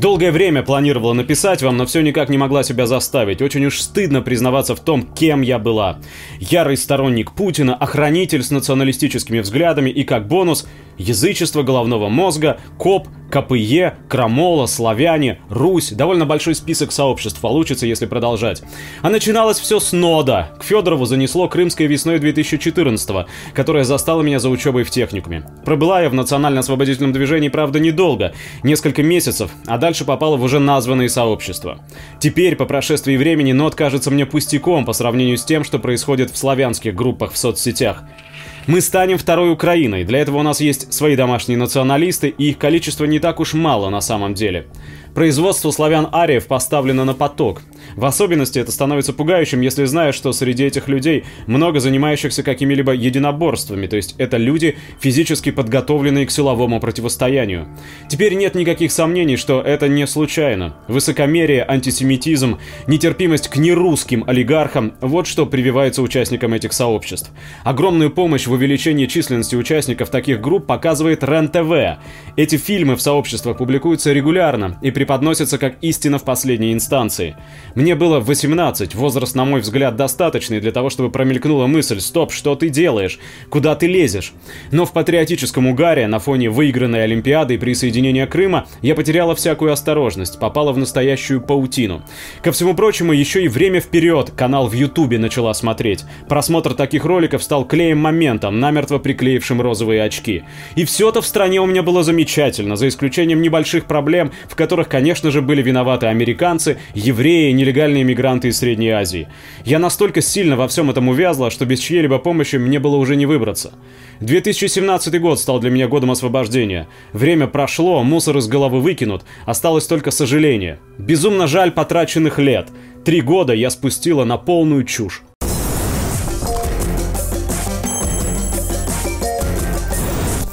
Долгое время планировала написать вам, но все никак не могла себя заставить. Очень уж стыдно признаваться в том, кем я была. Ярый сторонник Путина, охранитель с националистическими взглядами и, как бонус, язычество головного мозга, коп, КПЕ, Крамола, Славяне, Русь. Довольно большой список сообществ получится, если продолжать. А начиналось все с нода. К Федорову занесло Крымской весной 2014 которая застала меня за учебой в техникуме. Пробыла я в национально-освободительном движении, правда, недолго, несколько месяцев, а дальше попала в уже названные сообщества. Теперь, по прошествии времени, нод кажется мне пустяком по сравнению с тем, что происходит в славянских группах в соцсетях. Мы станем второй Украиной. Для этого у нас есть свои домашние националисты, и их количество не так уж мало на самом деле. Производство славян-ариев поставлено на поток. В особенности это становится пугающим, если знаешь, что среди этих людей много занимающихся какими-либо единоборствами, то есть это люди, физически подготовленные к силовому противостоянию. Теперь нет никаких сомнений, что это не случайно. Высокомерие, антисемитизм, нетерпимость к нерусским олигархам – вот что прививается участникам этих сообществ. Огромную помощь в увеличении численности участников таких групп показывает РЕН-ТВ. Эти фильмы в сообществах публикуются регулярно и преподносятся как истина в последней инстанции. Мне было 18, возраст, на мой взгляд, достаточный для того, чтобы промелькнула мысль «Стоп, что ты делаешь? Куда ты лезешь?» Но в патриотическом угаре на фоне выигранной Олимпиады и присоединения Крыма я потеряла всякую осторожность, попала в настоящую паутину. Ко всему прочему, еще и время вперед канал в Ютубе начала смотреть. Просмотр таких роликов стал клеем моментом, намертво приклеившим розовые очки. И все-то в стране у меня было замечательно, за исключением небольших проблем, в которых, конечно же, были виноваты американцы, евреи, нелегальные мигранты из Средней Азии. Я настолько сильно во всем этом увязла, что без чьей-либо помощи мне было уже не выбраться. 2017 год стал для меня годом освобождения. Время прошло, мусор из головы выкинут, осталось только сожаление. Безумно жаль потраченных лет. Три года я спустила на полную чушь.